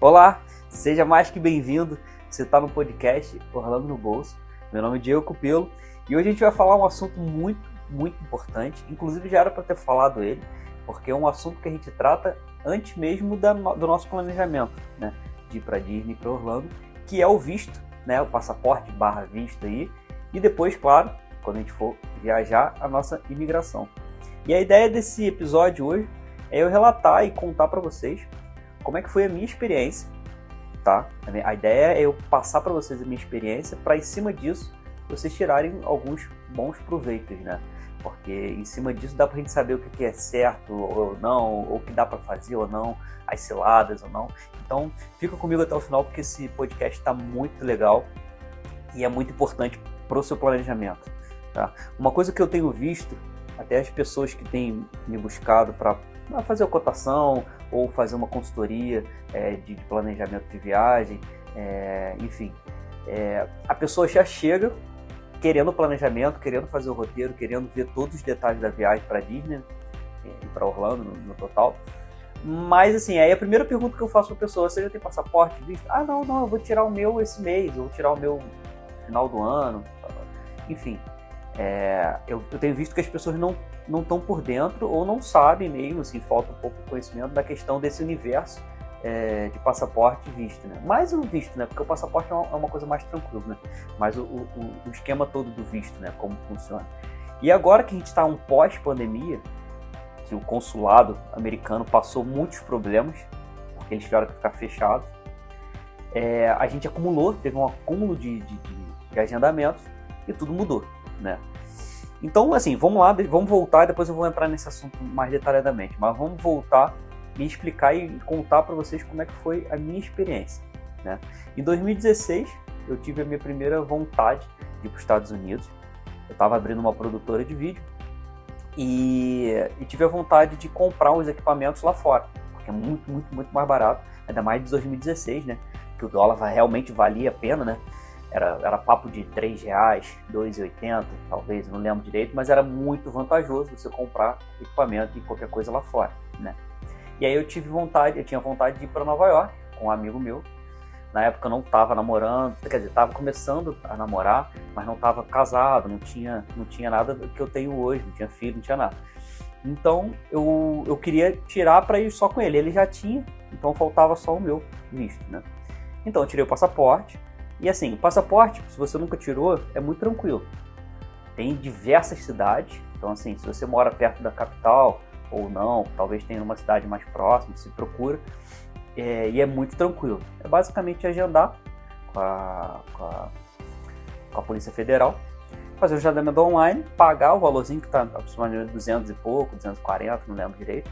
Olá, seja mais que bem-vindo. Você está no podcast Orlando no Bolso. Meu nome é Diego Cupelo e hoje a gente vai falar um assunto muito, muito importante. Inclusive já era para ter falado ele, porque é um assunto que a gente trata antes mesmo da, do nosso planejamento, né? De ir para Disney, para Orlando, que é o visto, né? O passaporte barra visto aí. E depois, claro, quando a gente for viajar, a nossa imigração. E a ideia desse episódio hoje é eu relatar e contar para vocês como é que foi a minha experiência, tá? A ideia é eu passar para vocês a minha experiência para em cima disso vocês tirarem alguns bons proveitos, né? Porque em cima disso dá pra gente saber o que é certo ou não, ou o que dá para fazer ou não, as ciladas ou não. Então, fica comigo até o final porque esse podcast está muito legal e é muito importante para o seu planejamento. Tá? Uma coisa que eu tenho visto, até as pessoas que têm me buscado para fazer a cotação ou fazer uma consultoria é, de, de, planejamento de viagem, é, enfim, é, a pessoa já chega querendo planejamento, querendo fazer o roteiro, querendo ver todos os detalhes da viagem para Disney é, e para Orlando no, no, total. Mas assim, aí a primeira pergunta que eu faço para a pessoa, você já tem passaporte? Visto? Ah, não, não, eu vou tirar o meu esse mês, eu vou tirar o meu final do ano. Enfim, é, eu, eu, tenho visto que as pessoas não não estão por dentro ou não sabem mesmo, assim, falta um pouco de conhecimento da questão desse universo é, de passaporte e visto, né? Mais o visto, né? Porque o passaporte é uma, é uma coisa mais tranquila, né? Mas o, o, o, esquema todo do visto, né? Como funciona. E agora que a gente está um pós-pandemia, que o consulado americano passou muitos problemas, porque eles tiveram que ficar fechados, é, a gente acumulou, teve um acúmulo de, de, de agendamentos e tudo mudou, né? Então, assim, vamos lá, vamos voltar e depois eu vou entrar nesse assunto mais detalhadamente. Mas vamos voltar e explicar e contar para vocês como é que foi a minha experiência. Né? Em 2016, eu tive a minha primeira vontade de ir para os Estados Unidos. Eu estava abrindo uma produtora de vídeo e, e, tive a vontade de comprar os equipamentos lá fora, porque é muito, muito, muito mais barato, ainda mais de 2016, né? Que o dólar realmente valia a pena, né? Era, era papo de 3 reais, 2,80, talvez, não lembro direito, mas era muito vantajoso você comprar equipamento e qualquer coisa lá fora, né? E aí eu tive vontade, eu tinha vontade de ir para Nova York com um amigo meu. Na época eu não estava namorando, quer dizer, estava começando a namorar, mas não estava casado, não tinha, não tinha nada que eu tenho hoje, não tinha filho, não tinha nada. Então eu, eu queria tirar para ir só com ele. Ele já tinha, então faltava só o meu visto, né? Então eu tirei o passaporte, e assim, o passaporte, se você nunca tirou, é muito tranquilo. Tem diversas cidades, então assim, se você mora perto da capital ou não, talvez tenha uma cidade mais próxima, se procura, é, e é muito tranquilo. É basicamente agendar com a, com a, com a Polícia Federal, fazer o agendamento online, pagar o valorzinho que está aproximadamente 200 e pouco, 240, não lembro direito,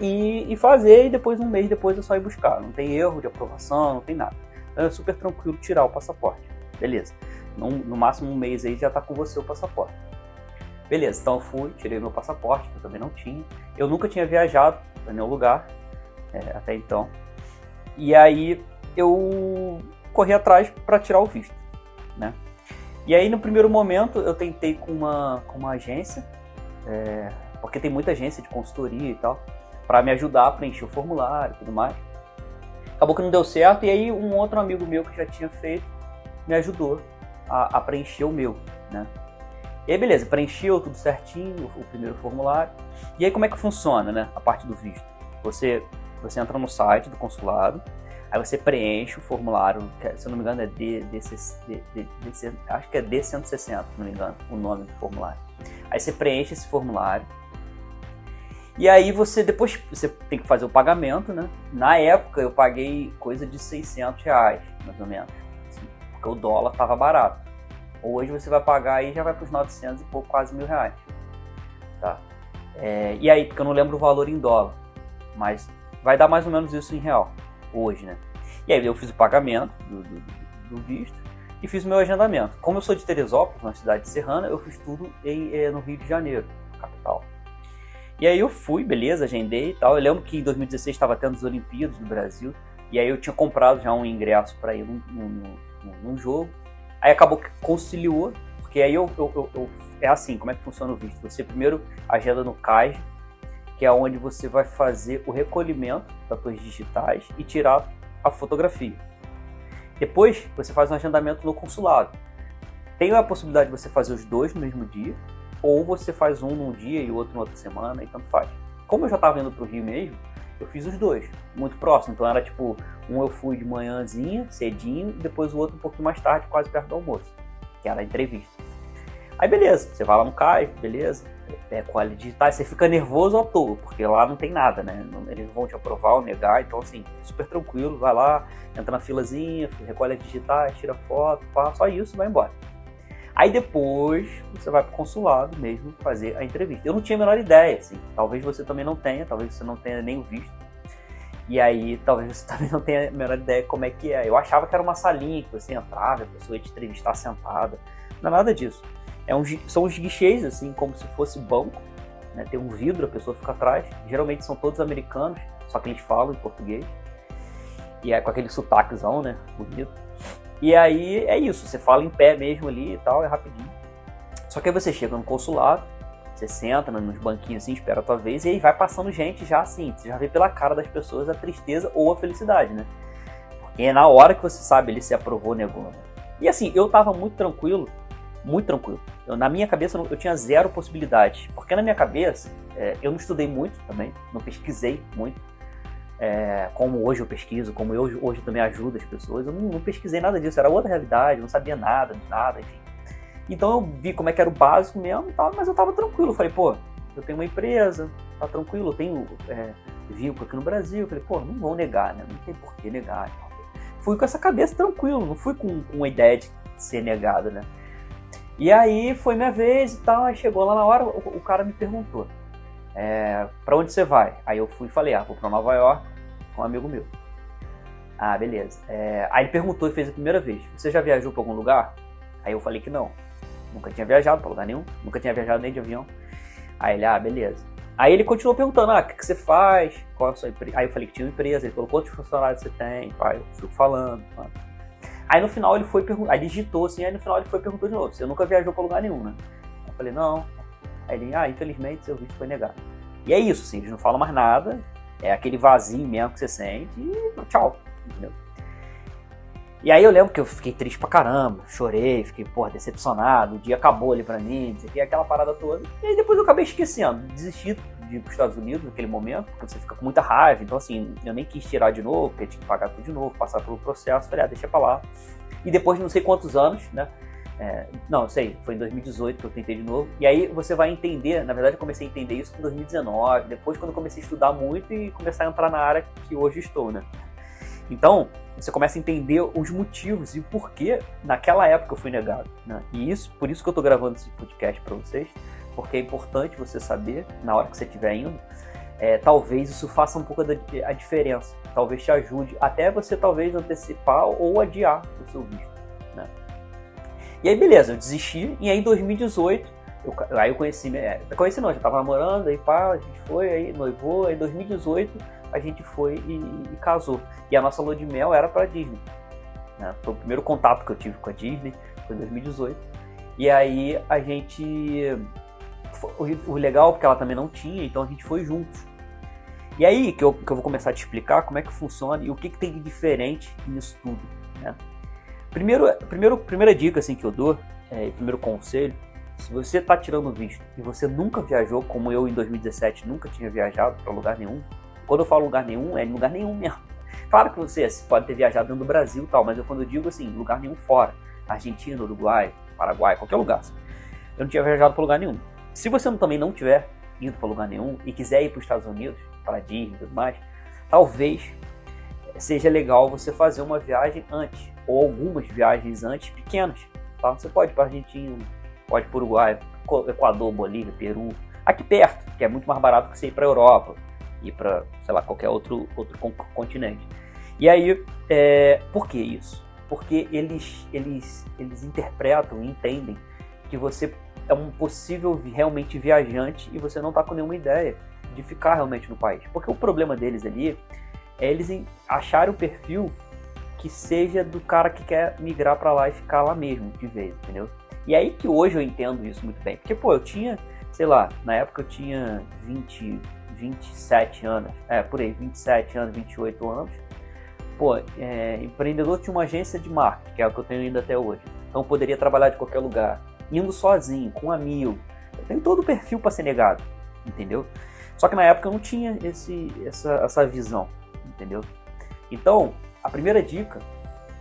e, e fazer, e depois, um mês depois, é só ir buscar. Não tem erro de aprovação, não tem nada é super tranquilo tirar o passaporte. Beleza. No, no máximo um mês aí já está com você o passaporte. Beleza, então eu fui, tirei meu passaporte, que eu também não tinha. Eu nunca tinha viajado para nenhum lugar é, até então. E aí eu corri atrás para tirar o visto, né? E aí no primeiro momento eu tentei com uma, com uma agência, é, porque tem muita agência de consultoria e tal, para me ajudar a preencher o formulário e tudo mais. Acabou que não deu certo, e aí um outro amigo meu que já tinha feito me ajudou a, a preencher o meu, né? E aí, beleza, preencheu tudo certinho, o, primeiro formulário. E aí, como é que funciona, né? A parte do visto. Você, você entra no site do consulado, aí você preenche o formulário, que, se eu não me engano é D, D, D, D acho que é D160, se não me engano, o nome do formulário. Aí você preenche esse formulário, e aí você depois você tem que fazer o pagamento, né? Na época eu paguei coisa de 600 reais, mais ou menos, assim, porque o dólar estava barato. Hoje você vai pagar aí já vai para os 900 e pouco, quase mil reais, tá? É, e aí, porque eu não lembro o valor em dólar, mas vai dar mais ou menos isso em real, hoje, né? E aí eu fiz o pagamento do, do, do visto e fiz o meu agendamento. Como eu sou de Teresópolis, uma cidade serrana, eu fiz tudo em, eh, no Rio de Janeiro, capital. E aí eu fui, beleza, agendei e tal. Eu lembro que em 2016 estava tendo as Olimpíadas do Brasil. E aí eu tinha comprado já um ingresso para ir num, num, num, jogo. Aí acabou que conciliou, porque aí eu, eu, eu, eu, É assim, como é que funciona o visto? Você primeiro agenda no CAIS, que é onde você vai fazer o recolhimento das suas digitais e tirar a fotografia. Depois, você faz um agendamento no consulado. Tem a possibilidade de você fazer os dois no mesmo dia, ou você faz um num dia e outro na outra semana, e tanto faz. Como eu já estava indo para o Rio mesmo, eu fiz os dois, muito próximo. Então era tipo, um eu fui de manhãzinha, cedinho, e depois o outro um pouquinho mais tarde, quase perto do almoço, que era a entrevista. Aí beleza, você vai lá no CAI, beleza, é, colhe digitais, você fica nervoso à toa, porque lá não tem nada, né? Eles vão te aprovar ou negar, então assim, super tranquilo, vai lá, entra na filazinha, recolhe as digitais, tira foto, pá, só isso, vai embora. Aí depois você vai para o consulado mesmo fazer a entrevista. Eu não tinha a menor ideia, assim. Talvez você também não tenha, talvez você não tenha nem visto. E aí talvez você também não tenha a menor ideia como é que é. Eu achava que era uma salinha que você entrava, a pessoa ia te entrevistar sentada. Não é nada disso. É um, são os guichês, assim, como se fosse banco. Né? Tem um vidro, a pessoa fica atrás. Geralmente são todos americanos, só que eles falam em português. E é com aquele sotaquezão, né? Bonito. E aí é isso, você fala em pé mesmo ali e tal, é rapidinho. Só que aí você chega no consulado, você senta nos banquinhos assim, espera a tua vez, e aí vai passando gente já assim, você já vê pela cara das pessoas a tristeza ou a felicidade, né? Porque é na hora que você sabe ele se aprovou ou negou. Né? E assim, eu tava muito tranquilo, muito tranquilo. Eu, na minha cabeça eu tinha zero possibilidades, porque na minha cabeça é, eu não estudei muito também, não pesquisei muito é, como hoje eu pesquiso, como eu hoje também ajudo as pessoas. Eu não, não, pesquisei nada disso, era outra realidade, não sabia nada de nada, enfim. Então eu vi como é que era o básico mesmo, tal, mas eu tava tranquilo. Falei, pô, eu tenho uma empresa, tá tranquilo, eu tenho é, vínculo aqui no Brasil. Falei, pô, não vão negar, né? Não tem por que negar. Fui com essa cabeça tranquilo, não fui com, com a ideia de ser negado, né? E aí foi minha vez e tal, aí chegou lá na hora, o, o cara me perguntou, é, para onde você vai? Aí eu fui e falei, ah, vou para Nova York com um amigo meu. Ah, beleza. É, aí ele perguntou e fez a primeira vez, você já viajou para algum lugar? Aí eu falei que não, nunca tinha viajado para lugar nenhum, nunca tinha viajado nem de avião. Aí ele, ah, beleza. Aí ele continuou perguntando, ah, o que, que você faz? Qual a sua empresa? Aí eu falei que tinha uma empresa, ele falou, quantos funcionários você tem? Aí eu fui falando. Aí no final ele foi perguntar, aí digitou assim, aí no final ele foi perguntou de novo, você nunca viajou para lugar nenhum, né? Eu falei, não, Aí ele, ah, infelizmente seu visto foi negado. E é isso, assim, eles não falam mais nada, é aquele vazio mesmo que você sente e tchau, entendeu? E aí eu lembro que eu fiquei triste pra caramba, chorei, fiquei, porra, decepcionado, o dia acabou ali pra mim, aqui, aquela parada toda. E aí depois eu acabei esquecendo, desisti de ir pros Estados Unidos naquele momento, porque você fica com muita raiva, então assim, eu nem quis tirar de novo, porque tinha que pagar tudo de novo, passar pelo processo, falei, ah, deixa pra lá. E depois de não sei quantos anos, né, é, não, sei, foi em 2018 que eu tentei de novo. E aí você vai entender, na verdade eu comecei a entender isso em 2019, depois quando eu comecei a estudar muito e começar a entrar na área que hoje estou, né? Então, você começa a entender os motivos e o porquê naquela época eu fui negado, né? E isso, por isso que eu estou gravando esse podcast para vocês, porque é importante você saber, na hora que você estiver indo, é, talvez isso faça um pouco da, a diferença, talvez te ajude, até você talvez antecipar ou adiar o seu visto, né? E aí, beleza, eu desisti. E aí, em 2018, eu, aí eu conheci, é, conheci não, já tava namorando, aí pá, a gente foi, aí noivou. Aí, em 2018, a gente foi e, e casou. E a nossa lua de mel era pra Disney. Né? Foi o primeiro contato que eu tive com a Disney, foi em 2018. E aí, a gente. O, o legal, porque ela também não tinha, então a gente foi juntos. E aí que eu, que eu vou começar a te explicar como é que funciona e o que, que tem de diferente nisso tudo. Né? Primeiro, primeiro, primeira dica assim que eu dou, é, primeiro conselho, se você está tirando visto e você nunca viajou, como eu em 2017 nunca tinha viajado para lugar nenhum, quando eu falo lugar nenhum, é lugar nenhum mesmo. Claro que você pode ter viajado dentro do Brasil tal, mas eu, quando eu digo assim, lugar nenhum fora, Argentina, Uruguai, Paraguai, qualquer lugar, assim, eu não tinha viajado para lugar nenhum. Se você também não tiver ido para lugar nenhum e quiser ir para os Estados Unidos, para Disney e tudo mais, talvez seja legal você fazer uma viagem antes, ou algumas viagens antes pequenas. Tá? Você pode ir para Argentina, pode para Uruguai, Equador, Bolívia, Peru, aqui perto, que é muito mais barato que você ir para a Europa, ir para, sei lá, qualquer outro, outro continente. E aí, é, por que isso? Porque eles, eles, eles interpretam e entendem que você é um possível realmente viajante e você não está com nenhuma ideia de ficar realmente no país. Porque o problema deles ali é eles acharem o perfil que seja do cara que quer migrar para lá e ficar lá mesmo, de vez, entendeu? E aí que hoje eu entendo isso muito bem. Porque, pô, eu tinha, sei lá, na época eu tinha 20, 27 anos, é, por aí, 27 anos, 28 anos. pô, é, empreendedor tinha uma agência de marketing, que é o que eu tenho ainda até hoje. Então poderia trabalhar de qualquer lugar, indo sozinho, com um amigo. Eu tenho todo o perfil para ser negado, entendeu? Só que na época eu não tinha esse, essa, essa visão, entendeu? Então, a primeira dica,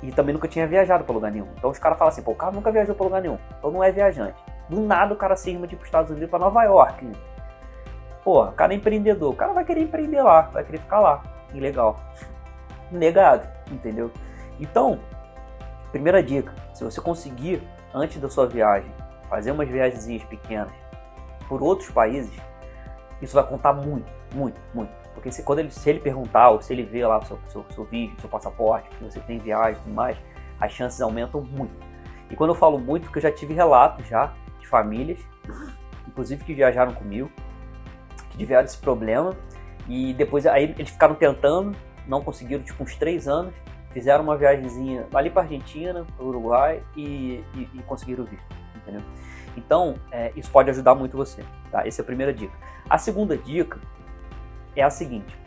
e também nunca tinha viajado para lugar nenhum. Então os caras falam assim, pô, o cara nunca viajou para lugar nenhum, então não é viajante. Do nada o cara se irma de ir para os Estados Unidos, para Nova York. Pô, o cara é empreendedor, o cara vai querer empreender lá, vai querer ficar lá. Ilegal. Negado, entendeu? Então, primeira dica, se você conseguir, antes da sua viagem, fazer umas viagens pequenas por outros países, isso vai contar muito, muito, muito. Porque se, quando ele, se ele perguntar, ou se ele vê lá o seu, seu, seu vídeo, seu passaporte, que você tem viagem e tudo mais, as chances aumentam muito. E quando eu falo muito, porque eu já tive relatos já de famílias, inclusive que viajaram comigo, que tiveram esse problema, e depois aí eles ficaram tentando, não conseguiram, tipo, uns três anos, fizeram uma viagemzinha ali para Argentina, para Uruguai e, e, e conseguiram o visto, entendeu? Então, é, isso pode ajudar muito você, tá? Essa é a primeira dica. A segunda dica é a seguinte: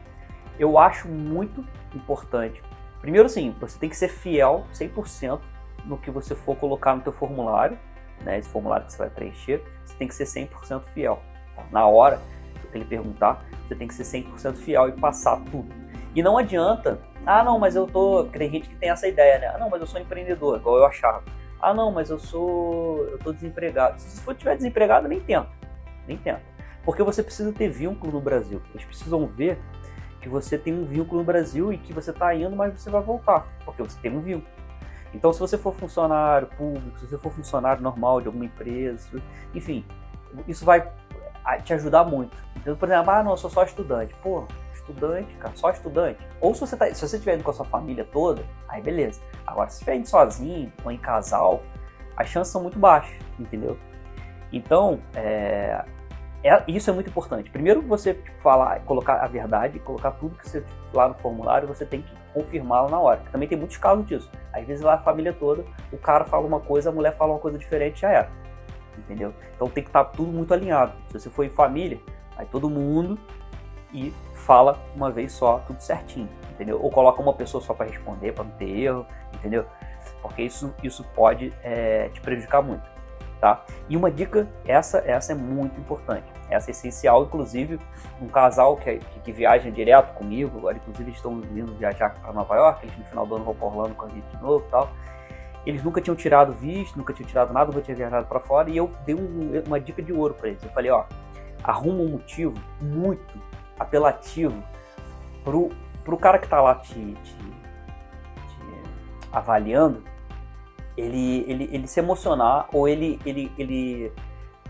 eu acho muito importante. Primeiro, sim, você tem que ser fiel 100% no que você for colocar no teu formulário, né? Esse formulário que você vai preencher, você tem que ser 100% fiel. Na hora que ele perguntar, você tem que ser 100% fiel e passar tudo. E não adianta, ah, não, mas eu tô. Tem gente que tem essa ideia, né? Ah, não, mas eu sou empreendedor, igual eu achava. Ah, não, mas eu sou. Eu tô desempregado. Se você estiver desempregado, nem tenta. Nem tenta. Porque você precisa ter vínculo no Brasil. Eles precisam ver que você tem um vínculo no Brasil e que você está indo, mas você vai voltar. Porque você tem um vínculo. Então, se você for funcionário público, se você for funcionário normal de alguma empresa, enfim, isso vai te ajudar muito. Então, por exemplo, ah, não, eu sou só estudante. Pô, estudante, cara, só estudante. Ou se você, tá, se você estiver indo com a sua família toda, aí beleza. Agora, se estiver indo sozinho ou em casal, as chances são muito baixas, entendeu? Então, é, é, isso é muito importante. Primeiro, você tipo, falar, colocar a verdade, colocar tudo que você lá no formulário, você tem que confirmá-lo na hora. Também tem muitos casos disso. Às vezes lá a família toda, o cara fala uma coisa, a mulher fala uma coisa diferente, já era. Entendeu? Então tem que estar tá tudo muito alinhado. Se você for em família, aí todo mundo e fala uma vez só, tudo certinho, entendeu? Ou coloca uma pessoa só para responder, para não ter erro, entendeu? Porque isso, isso pode é, te prejudicar muito, tá? E uma dica, essa, essa é muito importante, essa é essencial, inclusive um casal que, que, que viaja direto comigo, agora inclusive estão vindo viajar para Nova York, eles no final do ano vão para Orlando com a gente de novo tal, eles nunca tinham tirado visto, nunca tinham tirado nada, nunca tinham viajado para fora, e eu dei um, uma dica de ouro para eles, eu falei, ó, arruma um motivo muito apelativo pro, pro cara que tá lá te, te, te avaliando, ele, ele, ele se emocionar ou ele, ele, ele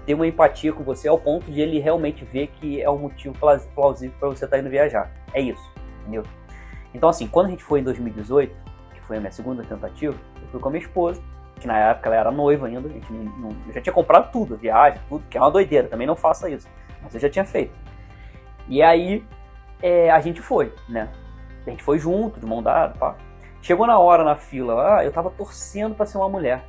ter uma empatia com você ao ponto de ele realmente ver que é um motivo plausível para você estar tá indo viajar. É isso, entendeu? Então, assim, quando a gente foi em 2018, que foi a minha segunda tentativa, eu fui com a minha esposa, que na época ela era noiva ainda, a gente não, não, eu já tinha comprado tudo, viagem, tudo, que é uma doideira, também não faça isso, mas eu já tinha feito. E aí é, a gente foi, né? A gente foi junto, de mão dada, pá. Chegou na hora na fila, ah, eu tava torcendo para ser uma mulher.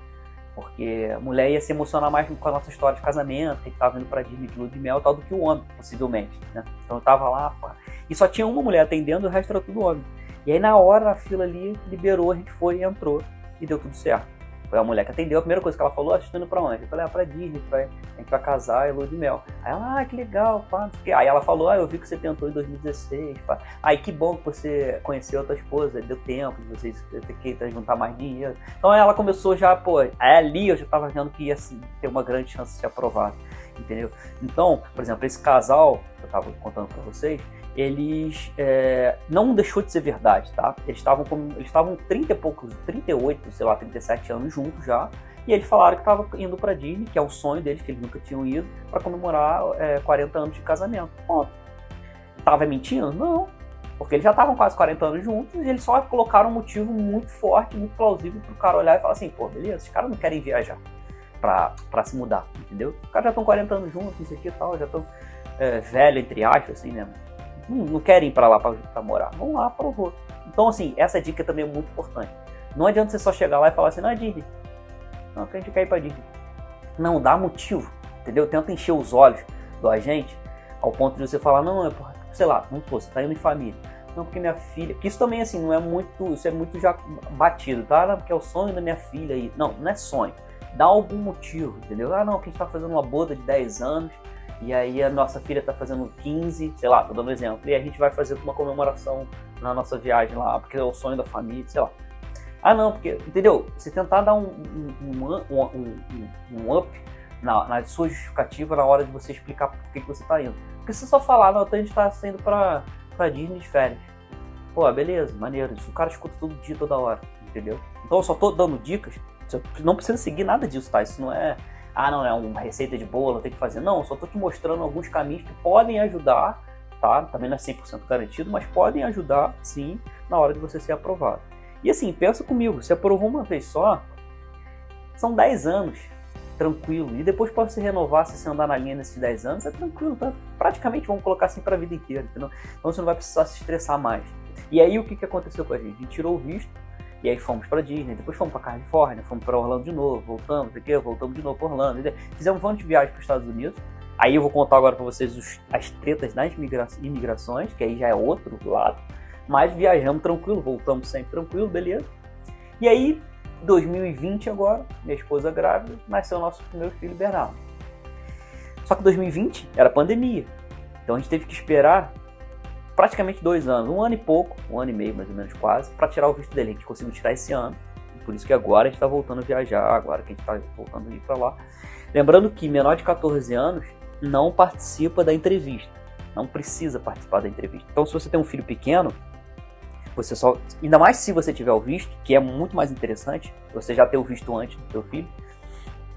Porque a mulher ia se emocionar mais com a nossa história de casamento, que tava indo pra Disney de lua de mel tal, do que o homem, possivelmente, né? Então eu tava lá, pá. E só tinha uma mulher atendendo, o resto era tudo homem. E aí na hora, na fila ali, liberou, a gente foi, entrou e deu tudo certo. Foi a mulher que atendeu, a primeira coisa que ela falou, assistindo pra onde? Eu falei, ah, pra Disney, a gente vai casar, é lua de mel. Aí ela, ah, que legal, pá, Aí ela falou, ah, eu vi que você tentou em 2016, pá. Aí que bom que você conheceu a tua esposa, deu tempo de vocês ter juntar mais dinheiro. Então ela começou já, pô, aí ali eu já tava vendo que ia assim, ter uma grande chance de ser aprovado, entendeu? Então, por exemplo, esse casal que eu tava contando pra vocês, eles é, não deixou de ser verdade, tá? Eles estavam eles estavam 30 e poucos, 38, sei lá, 37 anos juntos já, e eles falaram que estavam indo para Disney, que é o sonho deles, que eles nunca tinham ido, para comemorar é, 40 anos de casamento. Ponto. Tava mentindo? Não. Porque eles já estavam quase 40 anos juntos e eles só colocaram um motivo muito forte, muito plausível pro cara olhar e falar assim, pô, beleza, esses caras não querem viajar pra, se mudar, entendeu? Os caras já estão 40 anos juntos, não sei o que e tal, já estão é, velho, entre aspas, assim, né? Não, não querem ir para lá para morar. Vão lá, provou. Então, assim, essa dica também é muito importante. Não adianta você só chegar lá e falar assim, não é Disney. Não, que a gente quer ir para Disney. Não, dá motivo, entendeu? Tenta encher os olhos do agente ao ponto de você falar, não, é sei lá, supor, você tá indo em família. Não, porque minha filha. Que isso também, assim, não é muito. Isso é muito já batido, tá? Não, porque é o sonho da minha filha aí. Não, não é sonho. Dá algum motivo, entendeu? Ah, não, que a gente tá fazendo uma boda de 10 anos. E aí a nossa filha tá fazendo 15, sei lá, tô dando um exemplo. E a gente vai fazer uma comemoração na nossa viagem lá, porque é o sonho da família, sei lá. Ah, não, porque, entendeu? Você tentar dar um, um, um, um up na, na, sua justificativa na hora de você explicar por que, que você tá indo. Porque se só falar, não, então a gente tá saindo pra, pra Disney de férias. Pô, beleza, maneiro. Isso o cara escuta todo dia, toda hora, entendeu? Então eu só tô dando dicas. Não precisa seguir nada disso, tá? Isso não é, ah, não, é uma receita de bolo, tem que fazer. Não, só tô te mostrando alguns caminhos que podem ajudar, tá? Também não é 100% garantido, mas podem ajudar, sim, na hora de você ser aprovado. E assim, pensa comigo, se aprovou uma vez só, são 10 anos tranquilo. E depois pode se renovar se você andar na linha nesses 10 anos, é tranquilo, tá? Praticamente vamos colocar assim para a vida inteira, entendeu? Então você não vai precisar se estressar mais. E aí o que, que aconteceu com a gente? A gente tirou o visto, e aí fomos para Disney, depois fomos para Califórnia, fomos para Orlando de novo, voltamos, aqui, voltamos de novo para Orlando. Fizemos um monte de viagem para os Estados Unidos. Aí eu vou contar agora para vocês os, as tretas das imigrações, que aí já é outro lado. Mas viajamos tranquilo, voltamos sempre tranquilo, beleza? E aí 2020 agora, minha esposa grávida, nasceu o nosso primeiro filho, Bernardo. Só que 2020 era pandemia. Então a gente teve que esperar praticamente dois anos, um ano e pouco, um ano e meio mais ou menos quase, para tirar o visto dele. A gente conseguiu tirar esse ano. Por isso que agora a gente está voltando a viajar, agora que a gente está voltando a ir para lá. Lembrando que menor de 14 anos não participa da entrevista. Não precisa participar da entrevista. Então, se você tem um filho pequeno, você só, ainda mais se você tiver o visto, que é muito mais interessante, você já ter o visto antes do seu filho.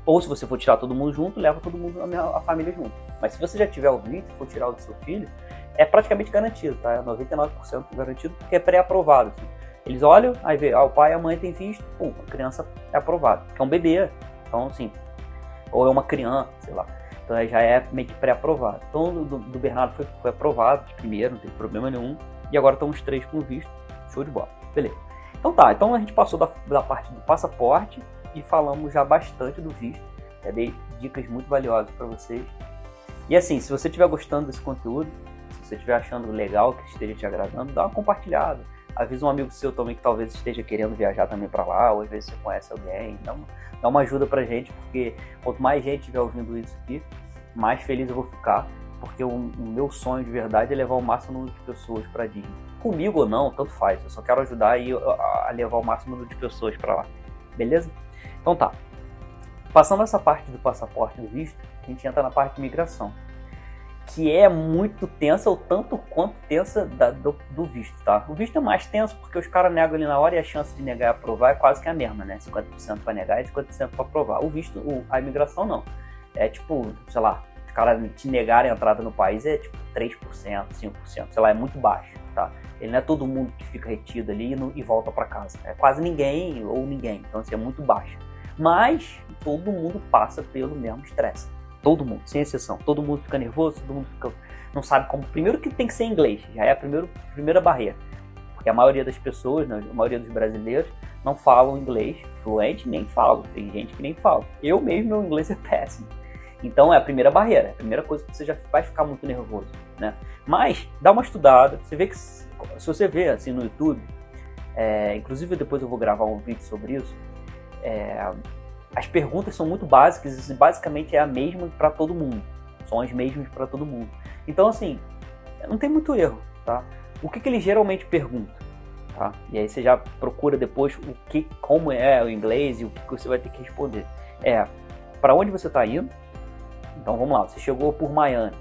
Ou se você for tirar todo mundo junto, leva todo mundo, a, a família junto. Mas se você já tiver o visto for tirar o do seu filho, é praticamente garantido, tá? É 99% garantido, porque é pré-aprovado. Assim. Eles olham, aí vê, ah, o pai e a mãe têm visto, pum, a criança é aprovada. É um bebê, então assim, ou é uma criança, sei lá. Então já é meio que pré-aprovado. Então do, do Bernardo foi, foi aprovado de primeiro, não teve problema nenhum. E agora estão os três com visto. Show de bola. Beleza. Então tá, então a gente passou da, da parte do passaporte e falamos já bastante do visto. Já dei dicas muito valiosas para vocês. E assim, se você estiver gostando desse conteúdo, se você estiver achando legal, que esteja te agradando, dá uma compartilhada. Avisa um amigo seu também que talvez esteja querendo viajar também para lá, ou às vezes você conhece alguém. Dá uma, dá uma ajuda pra gente, porque quanto mais gente estiver ouvindo isso aqui, mais feliz eu vou ficar porque o, o, meu sonho de verdade é levar o máximo número de pessoas para Disney. Comigo ou não, tanto faz. Eu só quero ajudar a, a levar o máximo número de pessoas para lá. Beleza? Então tá. Passando essa parte do passaporte e visto, a gente entra na parte de imigração. Que é muito tensa, ou tanto quanto tensa da, do, do, visto, tá? O visto é mais tenso porque os caras negam ali na hora e a chance de negar e aprovar é quase que a mesma, né? 50% para negar e 50% para aprovar. O visto, o, a imigração não. É tipo, sei lá, caras te negarem a entrada no país é tipo 3%, 5%, sei lá, é muito baixo, tá? Ele não é todo mundo que fica retido ali e, e volta para casa. É quase ninguém ou ninguém, então assim, é muito baixo. Mas todo mundo passa pelo mesmo estresse. Todo mundo, sem exceção. Todo mundo fica nervoso, todo mundo fica, não sabe como. Primeiro que tem que ser inglês, já é a primeira, primeira barreira. Porque a maioria das pessoas, né, a maioria dos brasileiros, não falam inglês fluente, nem falam. Tem gente que nem fala. Eu mesmo, meu inglês é péssimo. Então é a primeira barreira, é a primeira coisa que você já vai ficar muito nervoso, né? Mas dá uma estudada, você vê que se você vê assim no YouTube, é, inclusive depois eu vou gravar um vídeo sobre isso, é, as perguntas são muito básicas e basicamente é a mesma para todo mundo, são as mesmas para todo mundo. Então assim, não tem muito erro, tá? O que, que ele geralmente pergunta? Tá? E aí você já procura depois o que, como é o inglês e o que, que você vai ter que responder. É para onde você está indo, então vamos lá, você chegou por Miami.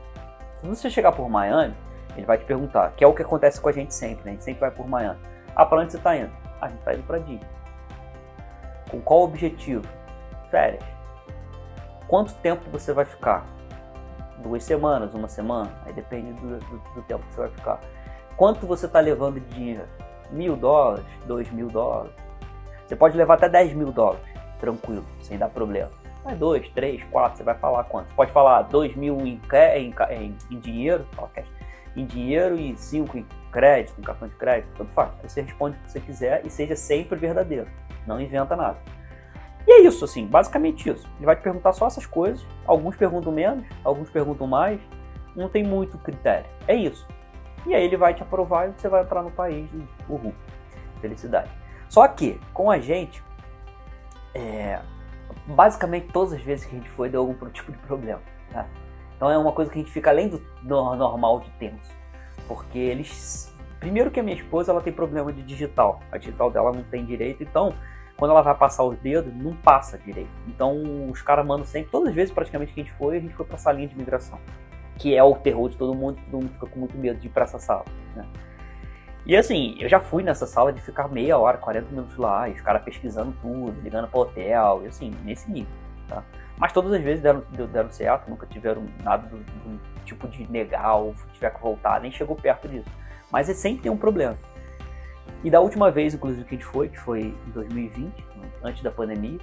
Se você chegar por Miami, ele vai te perguntar, que é o que acontece com a gente sempre, né? A gente sempre vai por Miami. Ah, para onde você está indo? Ah, a gente está indo para Disney. Com qual objetivo? Férias. Quanto tempo você vai ficar? Duas semanas, uma semana? Aí depende do, do, do tempo que você vai ficar. Quanto você está levando de dinheiro? Mil dólares? Dois mil dólares? Você pode levar até dez mil dólares, tranquilo, sem dar problema. Mas dois, três, quatro, você vai falar quanto? Pode falar dois mil em, em, em, em dinheiro, em dinheiro e cinco em crédito, em cartão de crédito, tanto faz. Você responde o que você quiser e seja sempre verdadeiro. Não inventa nada. E é isso, assim, basicamente isso. Ele vai te perguntar só essas coisas. Alguns perguntam menos, alguns perguntam mais. Não tem muito critério. É isso. E aí ele vai te aprovar e você vai entrar no país. Uhul. Felicidade. Só que, com a gente, é, basicamente todas as vezes que a gente foi deu algum tipo de problema. Tá? Então é uma coisa que a gente fica além do normal de tenso. Porque eles. Primeiro que a minha esposa ela tem problema de digital. A digital dela não tem direito, então quando ela vai passar os dedos, não passa direito. Então os caras mandam sempre, todas as vezes praticamente que a gente foi, a gente foi pra salinha de imigração. Que é o terror de todo mundo, todo mundo fica com muito medo de ir pra essa sala. Né? E assim, eu já fui nessa sala de ficar meia hora, 40 minutos lá, e os caras pesquisando tudo, ligando pro hotel, e assim, nesse nível, tá? Mas todas as vezes deram, deram certo, nunca tiveram nada do, do tipo de negar ou tiver que voltar, nem chegou perto disso. Mas é sempre tem um problema. E da última vez, inclusive, que a gente foi, que foi em 2020, antes da pandemia,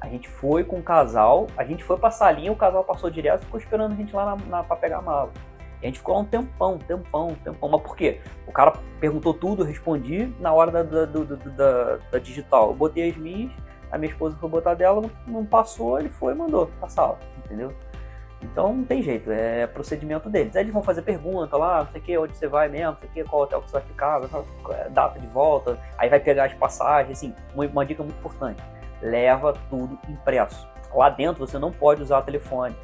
a gente foi com o casal, a gente foi pra salinha, o casal passou direto e ficou esperando a gente lá na, na, pra pegar a mala. E a gente ficou lá um tempão, tempão, tempão. Mas por quê? O cara perguntou tudo, eu respondi na hora da, da, da, da, digital. Eu botei as minhas, a minha esposa foi botar dela, não passou, ele foi e mandou pra sala, entendeu? Então não tem jeito, é procedimento deles. Aí eles vão fazer pergunta lá, não sei o que, onde você vai mesmo, não sei o que, qual hotel que você vai ficar, é, data de volta, aí vai pegar as passagens, assim, uma, uma dica muito importante, leva tudo impresso. Lá dentro você não pode usar telefone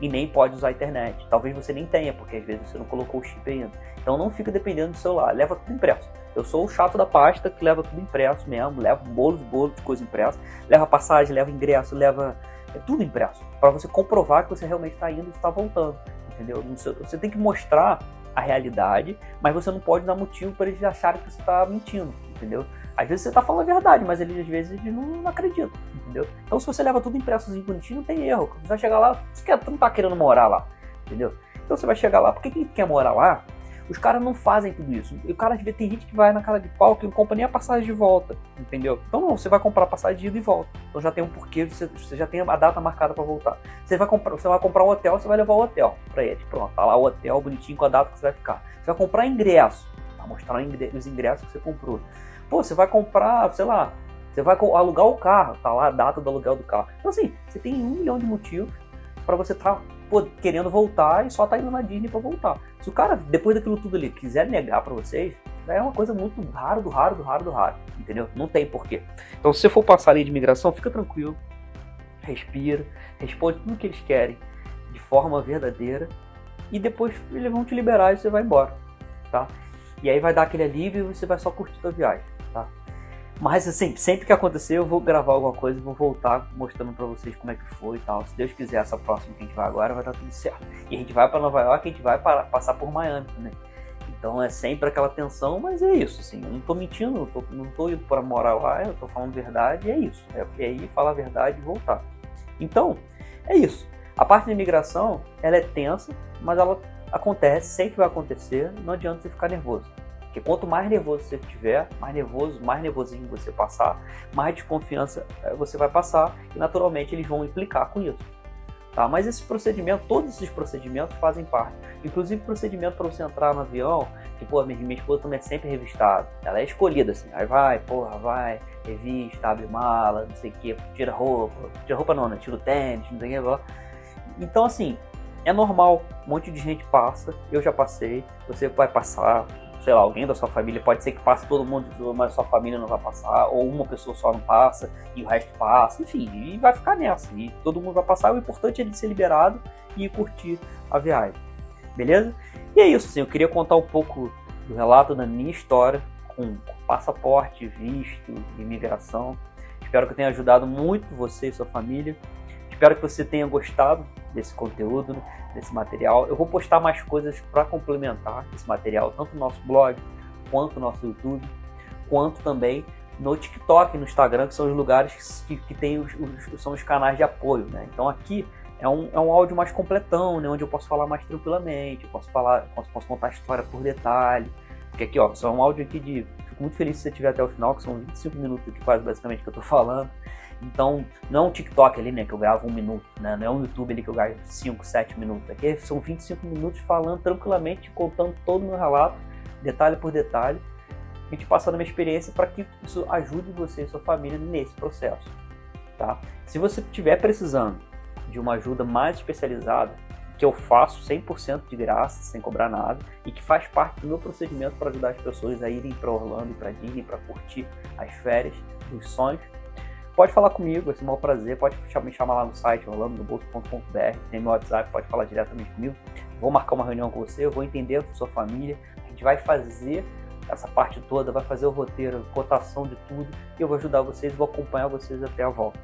e nem pode usar a internet. Talvez você nem tenha, porque às vezes você não colocou o chip ainda. Então não fica dependendo do celular, leva tudo impresso. Eu sou o chato da pasta que leva tudo impresso mesmo, leva bolos, bolos de coisa impressa, leva passagem, leva ingresso, leva é tudo impresso, para você comprovar que você realmente está indo e está voltando, entendeu? Você tem que mostrar a realidade, mas você não pode dar motivo para eles acharem que você está mentindo, entendeu? Às vezes você está falando a verdade, mas eles às vezes eles não, acreditam, entendeu? Então se você leva tudo impressozinho bonitinho, não tem erro. Você vai chegar lá, você não está querendo morar lá, entendeu? Então você vai chegar lá, porque quem quer morar lá os caras não fazem tudo isso. E o cara tem gente que vai na cara de pau que não compra nem a passagem de volta, entendeu? Então não, você vai comprar a passagem de ida e volta. Então já tem um porquê, você, você já tem a data marcada para voltar. Você vai comprar, você vai comprar um hotel, você vai levar o hotel para ele. Pronto, tá lá o hotel bonitinho com a data que você vai ficar. Você vai comprar ingresso, tá mostrar os ingressos que você comprou. Pô, você vai comprar, sei lá, você vai alugar o carro, tá lá a data do aluguel do carro. Então assim, você tem um milhão de motivos para você estar tá pô, querendo voltar e só tá indo na Disney para voltar. Se o cara, depois daquilo tudo ali, quiser negar para vocês, é uma coisa muito raro, do raro, do raro, do raro. Entendeu? Não tem porquê. Então, se você for passar a lei de imigração, fica tranquilo, respira, responde tudo que eles querem de forma verdadeira e depois eles vão te liberar e você vai embora, tá? E aí vai dar aquele alívio e você vai só curtir a viagem? Mas assim, sempre que acontecer, eu vou gravar alguma coisa e vou voltar mostrando para vocês como é que foi e tal. Se Deus quiser, essa próxima que a gente vai agora vai dar tudo certo. E a gente vai para Nova York, a gente vai para, passar por Miami também. Então é sempre aquela tensão, mas é isso, assim, eu não tô mentindo, eu tô, não tô indo para morar lá, eu tô falando verdade, e é isso. É, é ir, falar a verdade e voltar. Então, é isso. A parte de imigração, ela é tensa, mas ela acontece, sempre vai acontecer, não adianta você ficar nervoso. Porque quanto mais nervoso você tiver, mais nervoso, mais nervosinho você passar, mais desconfiança eh, você vai passar e naturalmente eles vão implicar com isso. Tá? Mas esse procedimento, todos esses procedimentos fazem parte. Inclusive procedimento para você entrar no avião, que pô, minha, minha esposa também é sempre revistada. Ela é escolhida assim, aí vai, porra, vai, revista, abre mala, não sei o que, tira roupa, tira roupa não, né? Tira o tênis, não sei o que, Então assim, é normal, um monte de gente passa, eu já passei, você vai passar, sei lá, alguém da sua família, pode ser que passe todo mundo, mas sua família não vai passar, ou uma pessoa só não passa e o resto passa, enfim, e vai ficar nessa. E todo mundo vai passar, o importante é ele ser liberado e curtir a viagem. Beleza? E é isso, assim, eu queria contar um pouco do relato da minha história com passaporte, visto, imigração. Espero que tenha ajudado muito você e sua família. Espero que você tenha gostado desse conteúdo, desse material. Eu vou postar mais coisas para complementar esse material, tanto no nosso blog, quanto no nosso YouTube, quanto também no TikTok no Instagram, que são os lugares que, que tem os, os, são os canais de apoio. Né? Então aqui é um, é um áudio mais completão, né? onde eu posso falar mais tranquilamente, eu posso falar, posso, posso contar a história por detalhe. Porque aqui, ó, só um áudio aqui de. Fico muito feliz se você estiver até o final, que são 25 minutos que quase basicamente que eu tô falando. Então, não é um TikTok ali, né, que eu gravo um minuto, né? Não é um YouTube ali que eu gravo 5, 7 minutos. Aqui são 25 minutos falando tranquilamente, contando todo o meu relato, detalhe por detalhe. A gente passando a minha experiência para que isso ajude você e sua família nesse processo, tá? Se você estiver precisando de uma ajuda mais especializada, que eu faço 100% de graça, sem cobrar nada, e que faz parte do meu procedimento para ajudar as pessoas a irem para Orlando e para Disney para curtir as férias dos sonhos. Pode falar comigo, ser um maior prazer. Pode me chamar lá no site orlandodobolso.com.br, tem meu WhatsApp, pode falar diretamente comigo. Vou marcar uma reunião com você, eu vou entender a sua família, a gente vai fazer essa parte toda, vai fazer o roteiro, cotação de tudo, e eu vou ajudar vocês, vou acompanhar vocês até a volta.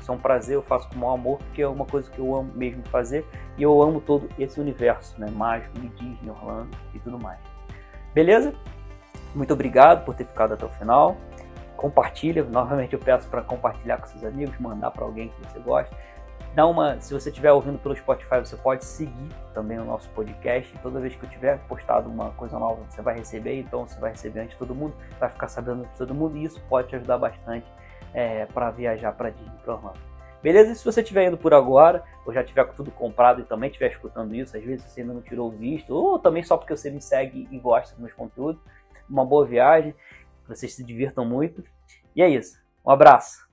Isso é um prazer, eu faço com o maior amor, porque é uma coisa que eu amo mesmo fazer. E eu amo todo esse universo, né? Mágico, Disney, Orlando e tudo mais. Beleza? Muito obrigado por ter ficado até o final. Compartilha, novamente eu peço para compartilhar com seus amigos, mandar para alguém que você gosta. Dá uma, se você estiver ouvindo pelo Spotify, você pode seguir também o nosso podcast. Toda vez que eu tiver postado uma coisa nova, você vai receber. Então, você vai receber antes de todo mundo, vai ficar sabendo de todo mundo. E isso pode te ajudar bastante é, para viajar para Disney, para Orlando. Beleza? E se você estiver indo por agora, ou já tiver tudo comprado e também estiver escutando isso, às vezes você ainda não tirou o visto, ou também só porque você me segue e gosta dos meus conteúdos, uma boa viagem, vocês se divirtam muito. E é isso. Um abraço.